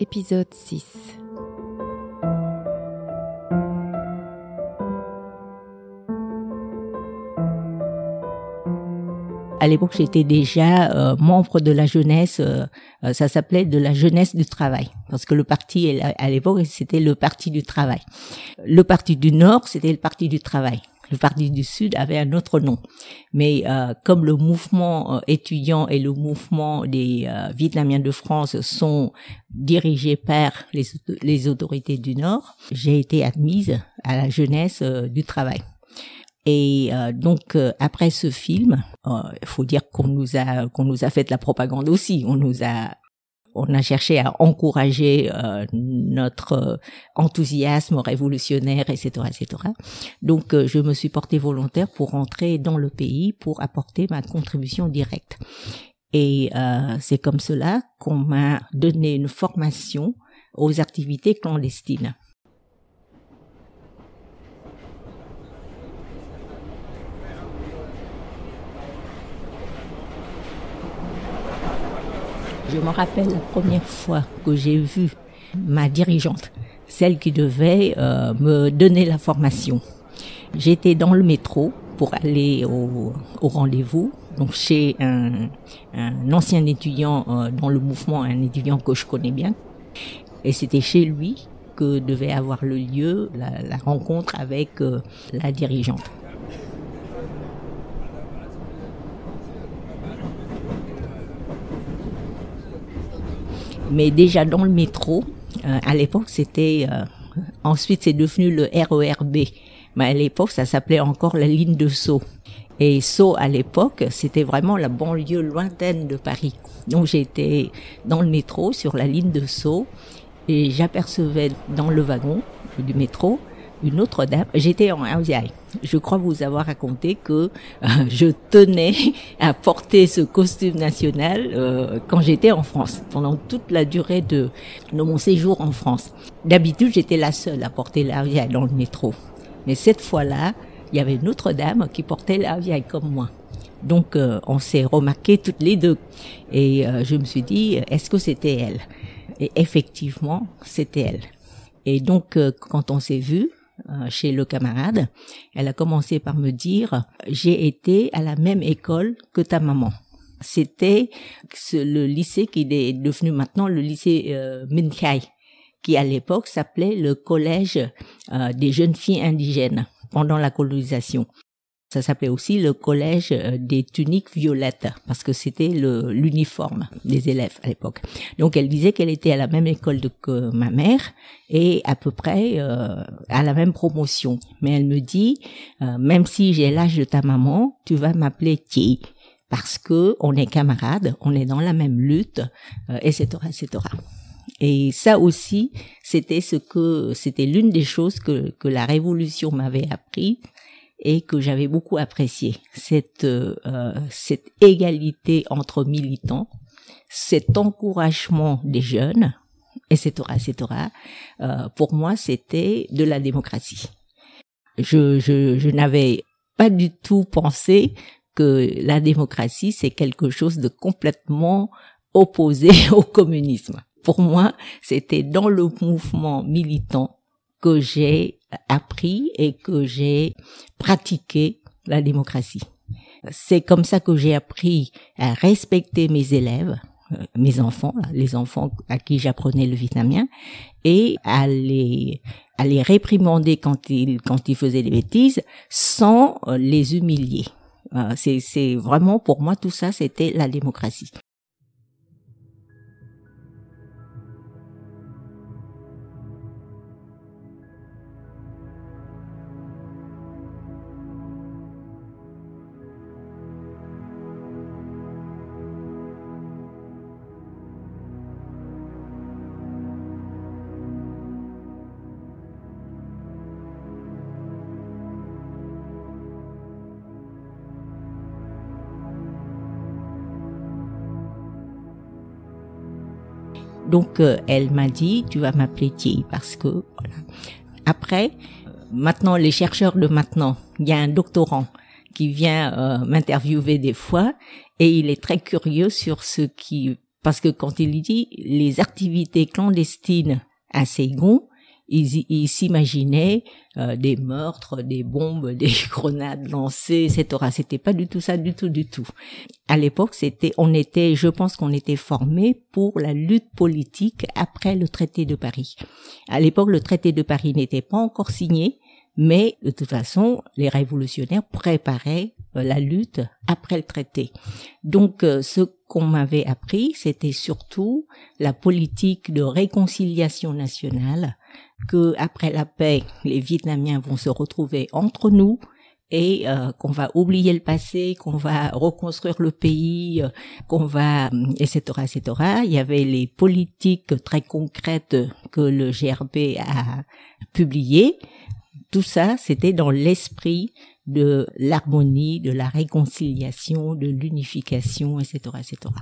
Épisode 6. À l'époque, j'étais déjà euh, membre de la jeunesse, euh, ça s'appelait de la jeunesse du travail, parce que le parti à l'époque, c'était le parti du travail. Le parti du Nord, c'était le parti du travail. Le parti du Sud avait un autre nom. Mais comme le mouvement étudiant et le mouvement des Vietnamiens de France sont dirigés par les, les autorités du Nord, j'ai été admise à la jeunesse du travail. Et euh, donc euh, après ce film, il euh, faut dire qu'on nous a qu'on nous a fait de la propagande aussi. On nous a on a cherché à encourager notre enthousiasme révolutionnaire, etc., etc. Donc, je me suis portée volontaire pour rentrer dans le pays pour apporter ma contribution directe. Et c'est comme cela qu'on m'a donné une formation aux activités clandestines. Je me rappelle la première fois que j'ai vu ma dirigeante, celle qui devait euh, me donner la formation. J'étais dans le métro pour aller au, rendez-vous, donc chez un, ancien étudiant euh, dans le mouvement, un étudiant que je connais bien. Et c'était chez lui que devait avoir lieu la, rencontre avec euh, la dirigeante. Mais déjà dans le métro, euh, à l'époque, c'était... Euh, ensuite, c'est devenu le RERB. Mais à l'époque, ça s'appelait encore la ligne de Sceaux. Et Sceaux, à l'époque, c'était vraiment la banlieue lointaine de Paris. Donc j'étais dans le métro, sur la ligne de Sceaux, et j'apercevais dans le wagon du métro une autre dame. J'étais en Aouzai. Je crois vous avoir raconté que euh, je tenais à porter ce costume national euh, quand j'étais en France, pendant toute la durée de, mon séjour en France. D'habitude, j'étais la seule à porter l'Aouzai dans le métro. Mais cette fois-là, il y avait une autre dame qui portait l'Aouzai comme moi. Donc, euh, on s'est remarqué toutes les deux. Et je me suis dit, est-ce que c'était elle? Et effectivement, c'était elle. Et donc, quand on s'est vu, euh, chez le camarade, elle a commencé par me dire j'ai été à la même école que ta maman. C'était le lycée qui est devenu maintenant le lycée euh, qui à l'époque s'appelait le collège euh, des jeunes filles indigènes pendant la colonisation. Ça s'appelait aussi le collège euh, des tuniques violettes parce que c'était l'uniforme des élèves à l'époque. Donc elle disait qu'elle était à la même école que ma mère et à peu près euh, à la même promotion. Mais elle me dit, euh, même si j'ai l'âge de ta maman, tu vas m'appeler Thierry parce que on est camarades, on est dans la même lutte, etc., etc. Et ça aussi, c'était ce que c'était l'une des choses que que la révolution m'avait appris, et que j'avais beaucoup apprécié cette euh, cette égalité entre militants, cet encouragement des jeunes, etc., etc. Euh, pour moi, c'était de la démocratie. Je je, je n'avais pas du tout pensé que la démocratie c'est quelque chose de complètement opposé au communisme. Pour moi, c'était dans le mouvement militant que j'ai appris et que j'ai pratiqué la démocratie. C'est comme ça que j'ai appris à respecter mes élèves, euh, mes enfants, les enfants à qui j'apprenais le vietnamien, et à les, à les réprimander quand ils, quand ils faisaient des bêtises sans euh, les humilier. Euh, c'est vraiment pour moi tout ça, c'était la démocratie. Donc euh, elle m'a dit tu vas m'appeler Thierry parce que voilà. Après maintenant les chercheurs de maintenant, il y a un doctorant qui vient euh, m'interviewer des fois et il est très curieux sur ce qui Parce que quand il dit les activités clandestines à Saigon, ils, s'imaginaient euh, des meurtres, des bombes, des grenades lancées, etc. C'était pas du tout ça, du tout, du tout. À l'époque, c'était, on était, je pense qu'on était formés pour la lutte politique après le traité de Paris. À l'époque, le traité de Paris n'était pas encore signé, mais de toute façon, les révolutionnaires préparaient euh, la lutte après le traité. Donc, euh, ce qu'on m'avait appris, c'était surtout la politique de réconciliation nationale, que après la paix, les Vietnamiens vont se retrouver entre nous et euh, qu'on va oublier le passé, qu'on va reconstruire le pays, qu'on va, etc., etc. Il y avait les politiques très concrètes que le GRB a publiées tout ça, c'était dans l'esprit de l'harmonie, de la réconciliation, de l'unification, etc., etc.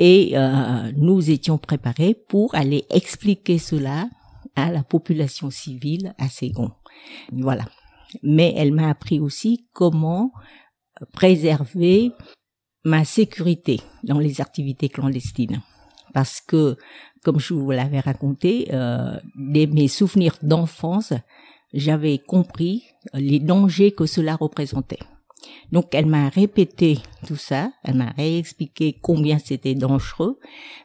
Et euh, nous étions préparés pour aller expliquer cela à la population civile à Ségon. Voilà. Mais elle m'a appris aussi comment préserver ma sécurité dans les activités clandestines. Parce que, comme je vous l'avais raconté, euh, mes souvenirs d'enfance, j'avais compris les dangers que cela représentait. Donc elle m'a répété tout ça, elle m'a réexpliqué combien c'était dangereux,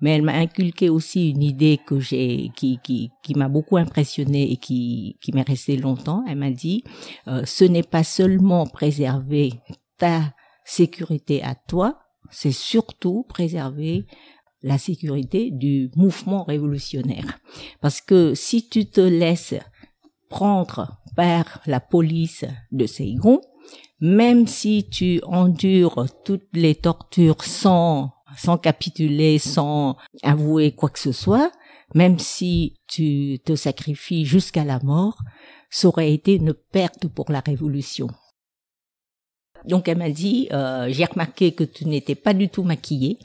mais elle m'a inculqué aussi une idée que j'ai qui qui, qui m'a beaucoup impressionné et qui qui m'est restée longtemps. Elle m'a dit euh, ce n'est pas seulement préserver ta sécurité à toi, c'est surtout préserver la sécurité du mouvement révolutionnaire. Parce que si tu te laisses prendre par la police de Saigon, même si tu endures toutes les tortures sans, sans capituler, sans avouer quoi que ce soit, même si tu te sacrifies jusqu'à la mort, ça aurait été une perte pour la révolution. Donc elle m'a dit, euh, j'ai remarqué que tu n'étais pas du tout maquillée,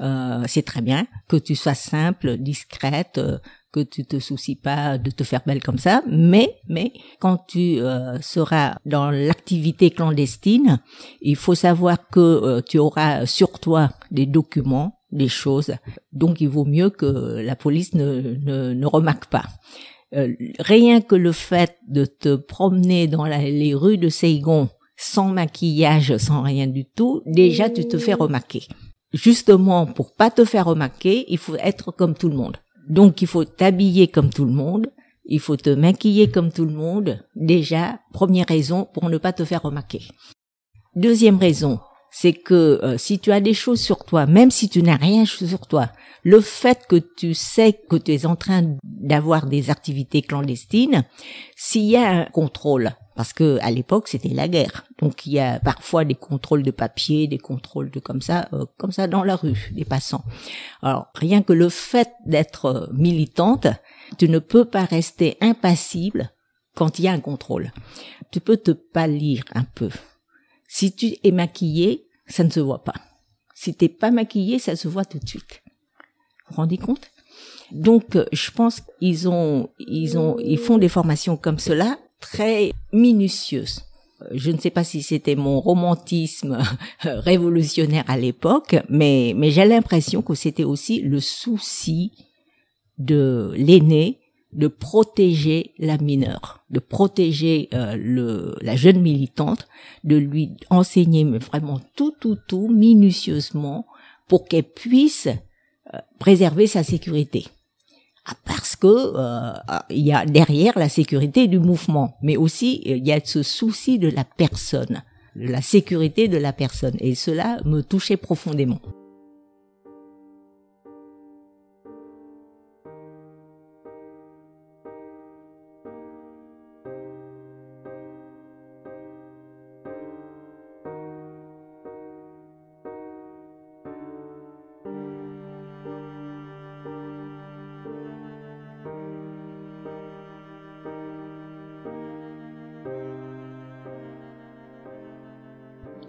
euh, c'est très bien, que tu sois simple, discrète, euh, que tu te soucies pas de te faire belle comme ça, mais mais quand tu euh, seras dans l'activité clandestine, il faut savoir que euh, tu auras sur toi des documents, des choses, donc il vaut mieux que la police ne ne, ne remarque pas. Euh, rien que le fait de te promener dans les rues de Saigon sans maquillage, sans rien du tout, déjà tu te fais remarquer. Justement, pour pas te faire remarquer, il faut être comme tout le monde. Donc il faut t'habiller comme tout le monde, il faut te maquiller comme tout le monde. Déjà, première raison pour ne pas te faire remarquer. Deuxième raison, c'est que euh, si tu as des choses sur toi, même si tu n'as rien sur toi, le fait que tu sais que tu es en train d'avoir des activités clandestines, s'il y a un contrôle, parce que à l'époque c'était la guerre, donc il y a parfois des contrôles de papier, des contrôles de comme ça, euh, comme ça dans la rue, des passants. Alors rien que le fait d'être euh, militante, tu ne peux pas rester impassible quand il y a un contrôle. Tu peux te pâlir un peu si tu es maquillé, ça ne se voit pas. Si t'es pas maquillé, ça se voit tout de suite. Vous vous rendez compte? Donc, euh, je pense qu'ils ont, ils ont, ils font des formations comme cela très minutieuses. Euh, je ne sais pas si c'était mon romantisme révolutionnaire à l'époque, mais, mais j'ai l'impression que c'était aussi le souci de l'aîné de protéger la mineure, de protéger euh, le, la jeune militante, de lui enseigner vraiment tout, tout, tout minutieusement pour qu'elle puisse euh, préserver sa sécurité. Ah, parce que euh, il y a derrière la sécurité du mouvement, mais aussi il y a ce souci de la personne, de la sécurité de la personne, et cela me touchait profondément.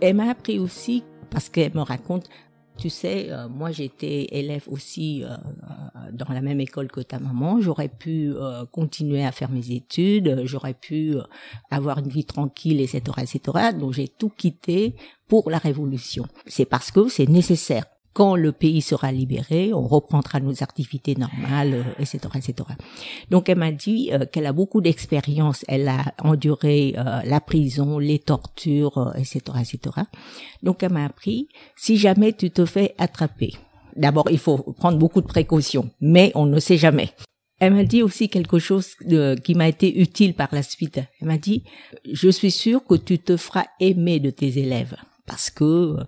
Elle m'a appris aussi, parce qu'elle me raconte, tu sais, euh, moi j'étais élève aussi euh, euh, dans la même école que ta maman. J'aurais pu continuer à faire mes études, j'aurais pu avoir une vie tranquille, etc., etc. Donc j'ai tout quitté pour la révolution. C'est parce que c'est nécessaire quand le pays sera libéré, on reprendra nos activités normales, etc., euh, etc. Donc elle m'a dit euh, qu'elle a beaucoup d'expérience, elle a enduré euh, la prison, les tortures, etc., etc. Donc elle m'a appris si jamais tu te fais attraper, d'abord il faut prendre beaucoup de précautions, mais on ne sait jamais. Elle m'a dit aussi quelque chose qui m'a été utile par la suite. Elle m'a dit, je suis sûre que tu te feras aimer de tes élèves parce que euh,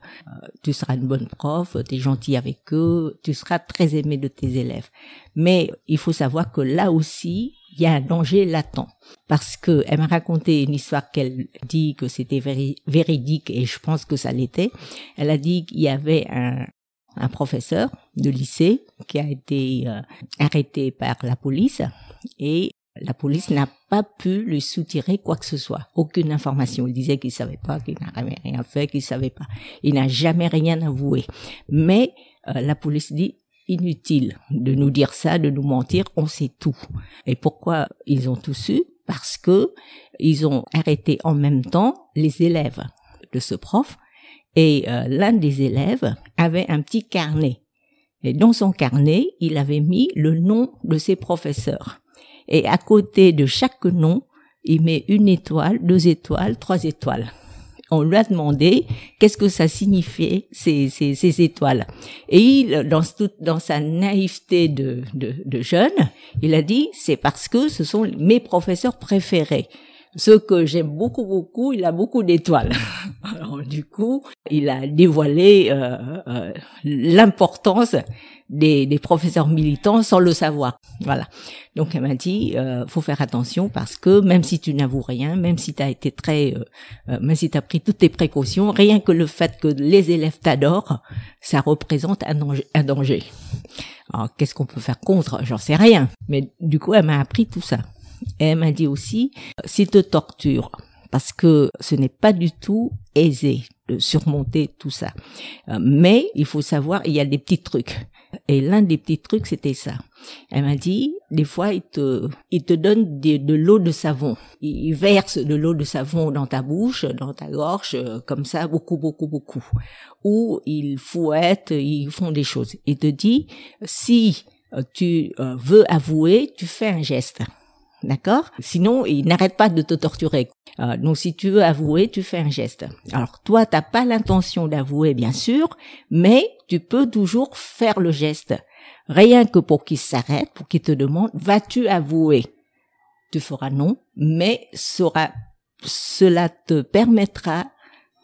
tu seras une bonne prof, tu es gentil avec eux, tu seras très aimé de tes élèves. Mais il faut savoir que là aussi, il y a un danger latent. Parce que elle m'a raconté une histoire qu'elle dit que c'était véridique et je pense que ça l'était. Elle a dit qu'il y avait un, un professeur de lycée qui a été euh, arrêté par la police et la police n'a pas pu lui soutirer quoi que ce soit, aucune information. Il disait qu'il savait pas, qu'il n'avait rien fait, qu'il savait pas. Il n'a jamais rien avoué. Mais euh, la police dit inutile de nous dire ça, de nous mentir, on sait tout. Et pourquoi ils ont tout su Parce que ils ont arrêté en même temps les élèves de ce prof et euh, l'un des élèves avait un petit carnet. Et dans son carnet, il avait mis le nom de ses professeurs. Et à côté de chaque nom, il met une étoile, deux étoiles, trois étoiles. On lui a demandé qu'est-ce que ça signifiait ces, étoiles? Et il, dans, sa naïveté de, de jeune, il a dit c'est parce que ce sont mes professeurs préférés ce que j'aime beaucoup beaucoup, il a beaucoup d'étoiles. Alors du coup, il a dévoilé euh, euh, l'importance des, des, professeurs militants sans le savoir. Voilà. Donc elle m'a dit, euh, faut faire attention parce que même si tu n'avoues rien, même si tu as été très, euh, euh, même si tu as pris toutes tes précautions, rien que le fait que les élèves t'adorent, ça représente un danger. Un danger. Alors qu'est-ce qu'on peut faire contre? J'en sais rien. Mais du coup, elle m'a appris tout ça. Elle m'a dit aussi, s'il te torture, parce que ce n'est pas du tout aisé de surmonter tout ça. Euh, mais il faut savoir, il y a des petits trucs. Et l'un des petits trucs, c'était ça. Elle m'a dit, des fois, il te, il te donne de, l'eau de savon. Il verse de l'eau de savon dans ta bouche, dans ta gorge, euh, comme ça, beaucoup, beaucoup, beaucoup. Ou ils fouettent, ils font des choses. Il te dit, si euh, tu veux avouer, tu fais un geste. D'accord? Sinon, il n'arrête pas de te torturer. Euh, donc, si tu veux avouer, tu fais un geste. Alors, toi, t'as pas l'intention d'avouer, bien sûr, mais tu peux toujours faire le geste. Rien que pour qu'il s'arrête, pour qu'il te demande, vas-tu avouer? Tu feras non, mais cela te permettra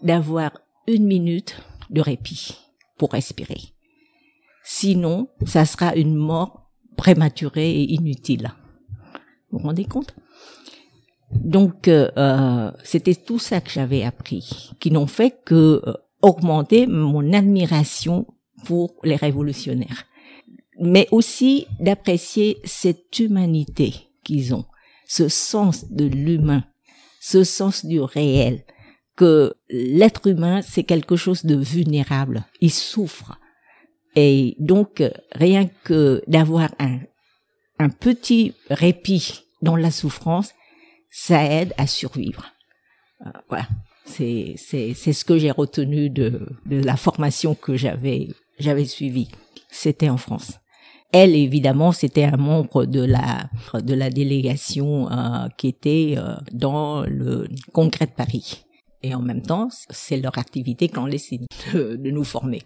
d'avoir une minute de répit pour respirer. Sinon, ça sera une mort prématurée et inutile. Vous vous rendez compte? Donc, euh, euh, c'était tout ça que j'avais appris, qui n'ont fait que euh, augmenter mon admiration pour les révolutionnaires, mais aussi d'apprécier cette humanité qu'ils ont, ce sens de l'humain, ce sens du réel, que l'être humain, c'est quelque chose de vulnérable, il souffre. Et donc, rien que d'avoir un un petit répit dans la souffrance, ça aide à survivre. Euh, voilà, c'est c'est c'est ce que j'ai retenu de de la formation que j'avais j'avais suivie. C'était en France. Elle évidemment c'était un membre de la de la délégation euh, qui était euh, dans le congrès de Paris. Et en même temps, c'est leur activité clandestine de, de nous former.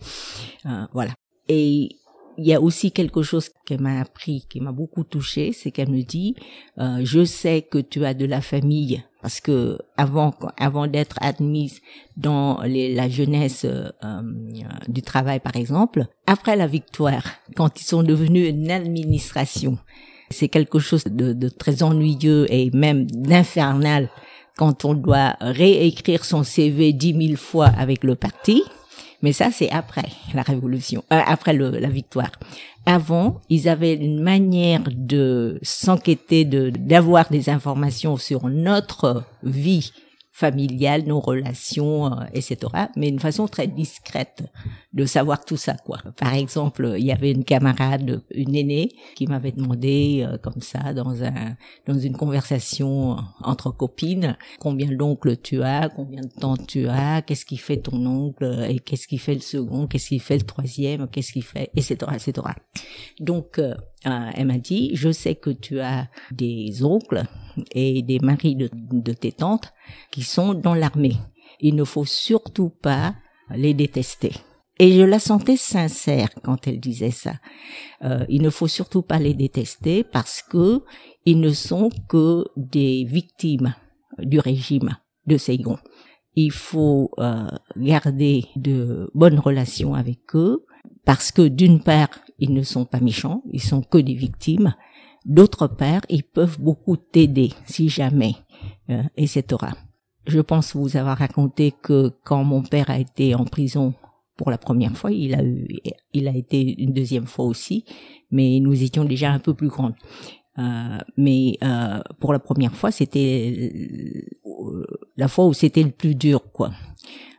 voilà. Et il y a aussi quelque chose qu'elle m'a appris, qui m'a beaucoup touché, c'est qu'elle me dit euh, je sais que tu as de la famille parce que avant avant d'être admise dans les, la jeunesse euh, euh, du travail par exemple, après la victoire, quand ils sont devenus une administration, c'est quelque chose de, de très ennuyeux et même d'infernal quand on doit réécrire son CV dix mille fois avec le parti. Mais ça, c'est après la révolution, euh, après le, la victoire. Avant, ils avaient une manière de s'enquêter, de d'avoir des informations sur notre vie familiales, nos relations, euh, etc. Mais une façon très discrète de savoir tout ça, quoi. Par exemple, il y avait une camarade, une aînée, qui m'avait demandé, euh, comme ça, dans un, dans une conversation entre copines, combien d'oncles tu as, combien de temps tu as, qu'est-ce qui fait ton oncle, et qu'est-ce qui fait le second, qu'est-ce qui fait le troisième, qu'est-ce qui fait, etc., etc. Donc, euh, elle m'a dit, je sais que tu as des oncles et des maris de, de tes tantes qui sont dans l'armée. Il ne faut surtout pas les détester. Et je la sentais sincère quand elle disait ça. Euh, il ne faut surtout pas les détester parce que ils ne sont que des victimes du régime de Saigon. Il faut euh, garder de bonnes relations avec eux parce que d'une part, ils ne sont pas méchants, ils sont que des victimes. D'autre part, ils peuvent beaucoup t'aider si jamais, euh, etc. Je pense vous avoir raconté que quand mon père a été en prison pour la première fois, il a eu, il a été une deuxième fois aussi, mais nous étions déjà un peu plus grands. Euh, mais euh, pour la première fois, c'était la fois où c'était le plus dur, quoi.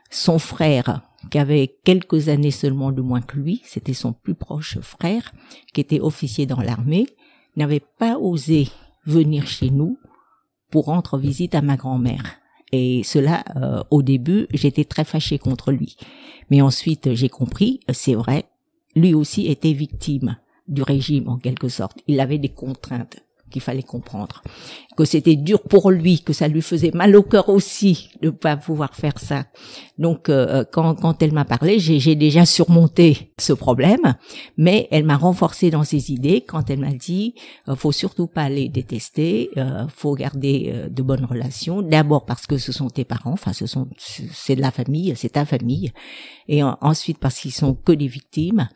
Son frère, qui avait quelques années seulement de moins que lui, c'était son plus proche frère, qui était officier dans l'armée, n'avait pas osé venir chez nous pour rendre visite à ma grand-mère. Et cela, euh, au début, j'étais très fâchée contre lui. Mais ensuite, j'ai compris, c'est vrai, lui aussi était victime du régime en quelque sorte. Il avait des contraintes qu'il fallait comprendre. Que c'était dur pour lui, que ça lui faisait mal au cœur aussi de pas pouvoir faire ça. Donc euh, quand, quand elle m'a parlé, j'ai déjà surmonté ce problème, mais elle m'a renforcé dans ses idées quand elle m'a dit euh, faut surtout pas les détester, euh, faut garder euh, de bonnes relations. D'abord parce que ce sont tes parents, enfin ce sont c'est de la famille, c'est ta famille, et ensuite parce qu'ils sont que des victimes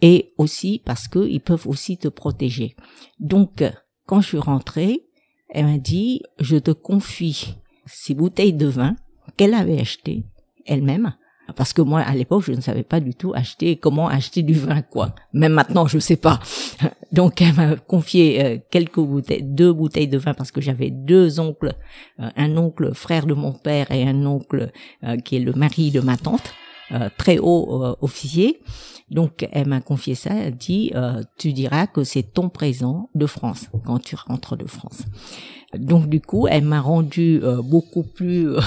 et aussi parce qu'ils peuvent aussi te protéger. Donc quand je suis rentrée, elle m'a dit, je te confie ces bouteilles de vin qu'elle avait achetées elle-même. Parce que moi, à l'époque, je ne savais pas du tout acheter, comment acheter du vin, quoi. Même maintenant, je sais pas. Donc, elle m'a confié euh, quelques bouteilles, deux bouteilles de vin parce que j'avais deux oncles, euh, un oncle frère de mon père et un oncle euh, qui est le mari de ma tante, très haut officier. Donc elle m'a confié ça, elle dit euh, tu diras que c'est ton présent de France quand tu rentres de France. Donc du coup, elle m'a rendu euh, beaucoup plus euh,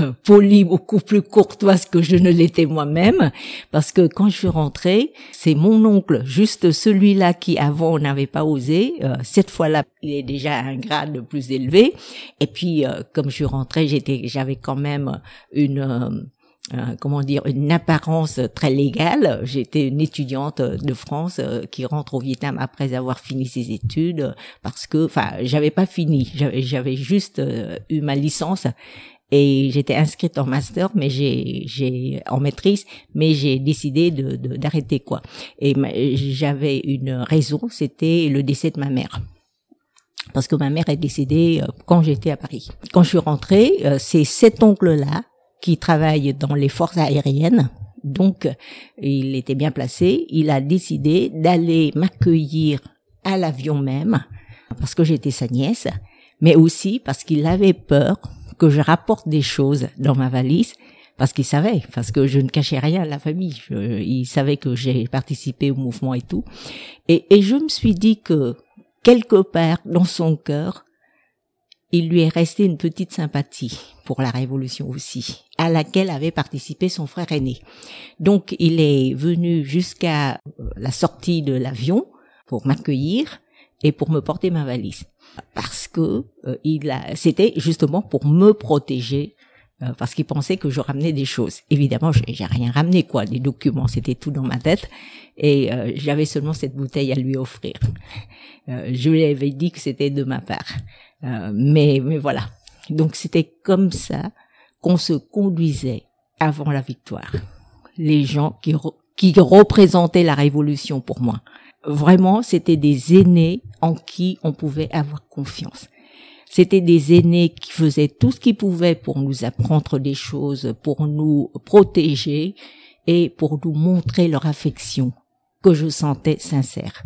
polie, beaucoup plus courtoise que je ne l'étais moi-même, parce que quand je suis rentrée, c'est mon oncle, juste celui-là qui avant n'avait pas osé. cette fois-là, il est déjà à un grade plus élevé. Et puis, comme je suis rentrée, j'étais, j'avais quand même une euh, comment dire, une apparence très légale. J'étais une étudiante de France euh, qui rentre au Vietnam après avoir fini ses études parce que, enfin, j'avais pas fini, j'avais juste euh, eu ma licence et j'étais inscrite en master, mais j'ai, j'ai en maîtrise, mais j'ai décidé de, d'arrêter quoi. Et j'avais une raison, c'était le décès de ma mère parce que ma mère est décédée quand j'étais à Paris. Quand je suis rentrée, c'est cet oncle-là qui travaille dans les forces aériennes. Donc, il était bien placé. Il a décidé d'aller m'accueillir à l'avion même, parce que j'étais sa nièce, mais aussi parce qu'il avait peur que je rapporte des choses dans ma valise, parce qu'il savait, parce que je ne cachais rien à la famille. il savait que j'ai participé au mouvement et tout. Et, et je me suis dit que quelque part dans son cœur, il lui est resté une petite sympathie pour la révolution aussi, à laquelle avait participé son frère aîné. Donc il est venu jusqu'à euh, la sortie de l'avion pour m'accueillir et pour me porter ma valise parce que euh, il a c'était justement pour me protéger euh, parce qu'il pensait que je ramenais des choses. Évidemment, j'ai rien ramené quoi, des documents, c'était tout dans ma tête et j'avais seulement cette bouteille à lui offrir. je lui avais dit que c'était de ma part. Euh, mais, mais voilà. Donc c'était comme ça qu'on se conduisait avant la victoire. Les gens qui, qui représentaient la révolution pour moi. Vraiment, c'était des aînés en qui on pouvait avoir confiance. C'était des aînés qui faisaient tout ce qu'ils pouvaient pour nous apprendre des choses, pour nous protéger et pour nous montrer leur affection que je sentais sincère.